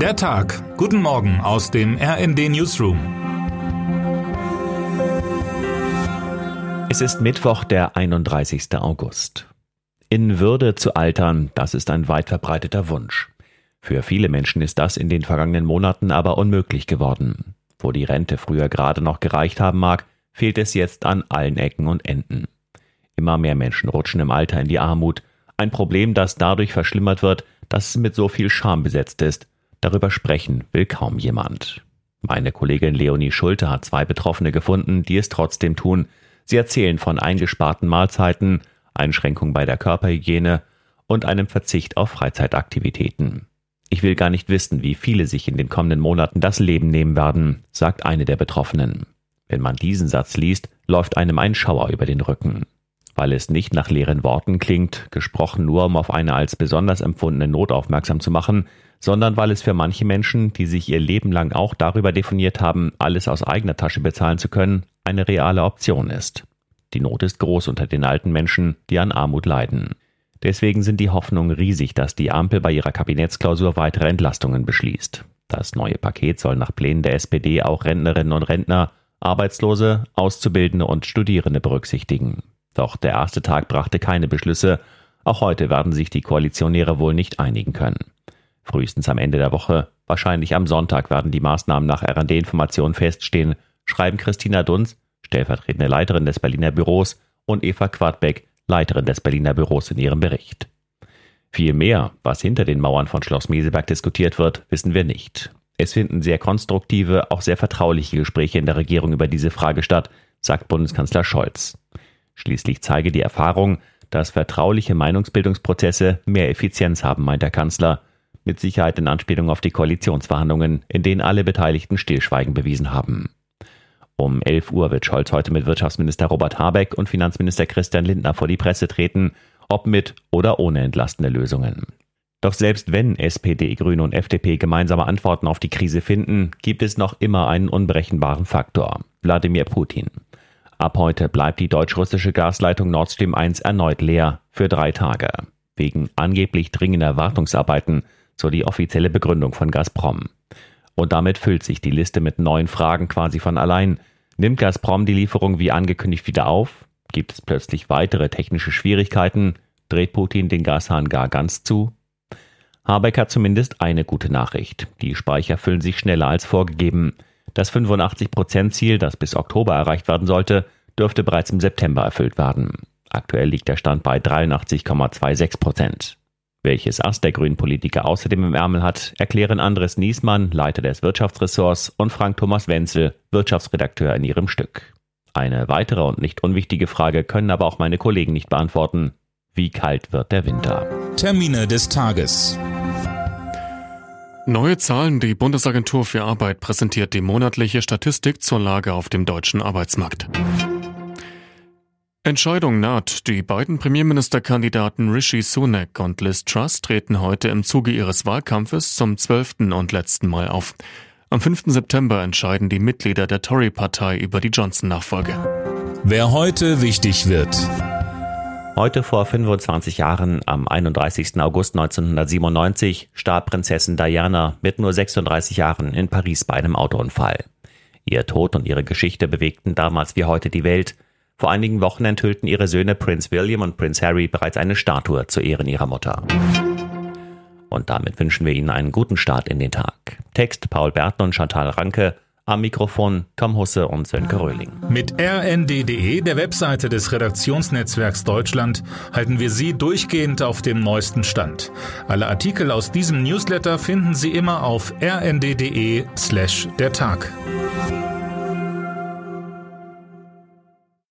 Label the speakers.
Speaker 1: Der Tag. Guten Morgen aus dem RND Newsroom.
Speaker 2: Es ist Mittwoch, der 31. August. In Würde zu altern, das ist ein weit verbreiteter Wunsch. Für viele Menschen ist das in den vergangenen Monaten aber unmöglich geworden. Wo die Rente früher gerade noch gereicht haben mag, fehlt es jetzt an allen Ecken und Enden. Immer mehr Menschen rutschen im Alter in die Armut, ein Problem, das dadurch verschlimmert wird, dass es mit so viel Scham besetzt ist Darüber sprechen will kaum jemand. Meine Kollegin Leonie Schulte hat zwei Betroffene gefunden, die es trotzdem tun. Sie erzählen von eingesparten Mahlzeiten, Einschränkungen bei der Körperhygiene und einem Verzicht auf Freizeitaktivitäten. Ich will gar nicht wissen, wie viele sich in den kommenden Monaten das Leben nehmen werden, sagt eine der Betroffenen. Wenn man diesen Satz liest, läuft einem ein Schauer über den Rücken. Weil es nicht nach leeren Worten klingt, gesprochen nur um auf eine als besonders empfundene Not aufmerksam zu machen, sondern weil es für manche Menschen, die sich ihr Leben lang auch darüber definiert haben, alles aus eigener Tasche bezahlen zu können, eine reale Option ist. Die Not ist groß unter den alten Menschen, die an Armut leiden. Deswegen sind die Hoffnungen riesig, dass die Ampel bei ihrer Kabinettsklausur weitere Entlastungen beschließt. Das neue Paket soll nach Plänen der SPD auch Rentnerinnen und Rentner, Arbeitslose, Auszubildende und Studierende berücksichtigen. Doch der erste Tag brachte keine Beschlüsse. Auch heute werden sich die Koalitionäre wohl nicht einigen können. Frühestens am Ende der Woche, wahrscheinlich am Sonntag, werden die Maßnahmen nach RD-Informationen feststehen, schreiben Christina Dunz, stellvertretende Leiterin des Berliner Büros, und Eva Quadbeck, Leiterin des Berliner Büros in ihrem Bericht. Viel mehr, was hinter den Mauern von Schloss Meseberg diskutiert wird, wissen wir nicht. Es finden sehr konstruktive, auch sehr vertrauliche Gespräche in der Regierung über diese Frage statt, sagt Bundeskanzler Scholz. Schließlich zeige die Erfahrung, dass vertrauliche Meinungsbildungsprozesse mehr Effizienz haben, meint der Kanzler, mit Sicherheit in Anspielung auf die Koalitionsverhandlungen, in denen alle Beteiligten Stillschweigen bewiesen haben. Um 11 Uhr wird Scholz heute mit Wirtschaftsminister Robert Habeck und Finanzminister Christian Lindner vor die Presse treten, ob mit oder ohne entlastende Lösungen. Doch selbst wenn SPD, Grüne und FDP gemeinsame Antworten auf die Krise finden, gibt es noch immer einen unberechenbaren Faktor, Wladimir Putin. Ab heute bleibt die deutsch-russische Gasleitung Nord Stream 1 erneut leer für drei Tage. Wegen angeblich dringender Wartungsarbeiten so die offizielle Begründung von Gazprom. Und damit füllt sich die Liste mit neuen Fragen quasi von allein. Nimmt Gazprom die Lieferung wie angekündigt wieder auf? Gibt es plötzlich weitere technische Schwierigkeiten? Dreht Putin den Gashahn gar ganz zu? Habeck hat zumindest eine gute Nachricht. Die Speicher füllen sich schneller als vorgegeben. Das 85-Prozent-Ziel, das bis Oktober erreicht werden sollte, dürfte bereits im September erfüllt werden. Aktuell liegt der Stand bei 83,26 Prozent. Welches Ass der grünen Politiker außerdem im Ärmel hat, erklären Andres Niesmann, Leiter des Wirtschaftsressorts, und Frank Thomas Wenzel, Wirtschaftsredakteur in ihrem Stück. Eine weitere und nicht unwichtige Frage können aber auch meine Kollegen nicht beantworten. Wie kalt wird der Winter?
Speaker 1: Termine des Tages.
Speaker 3: Neue Zahlen. Die Bundesagentur für Arbeit präsentiert die monatliche Statistik zur Lage auf dem deutschen Arbeitsmarkt. Entscheidung naht. Die beiden Premierministerkandidaten Rishi Sunak und Liz Truss treten heute im Zuge ihres Wahlkampfes zum zwölften und letzten Mal auf. Am 5. September entscheiden die Mitglieder der Tory-Partei über die Johnson-Nachfolge.
Speaker 1: Wer heute wichtig wird.
Speaker 2: Heute vor 25 Jahren, am 31. August 1997, starb Prinzessin Diana mit nur 36 Jahren in Paris bei einem Autounfall. Ihr Tod und ihre Geschichte bewegten damals wie heute die Welt – vor einigen Wochen enthüllten ihre Söhne Prince William und Prince Harry bereits eine Statue zu Ehren ihrer Mutter. Und damit wünschen wir Ihnen einen guten Start in den Tag. Text Paul Berten und Chantal Ranke. Am Mikrofon Tom Husse und Sönke Röhling.
Speaker 1: Mit rnd.de, der Webseite des Redaktionsnetzwerks Deutschland, halten wir Sie durchgehend auf dem neuesten Stand. Alle Artikel aus diesem Newsletter finden Sie immer auf rnd.de slash der Tag.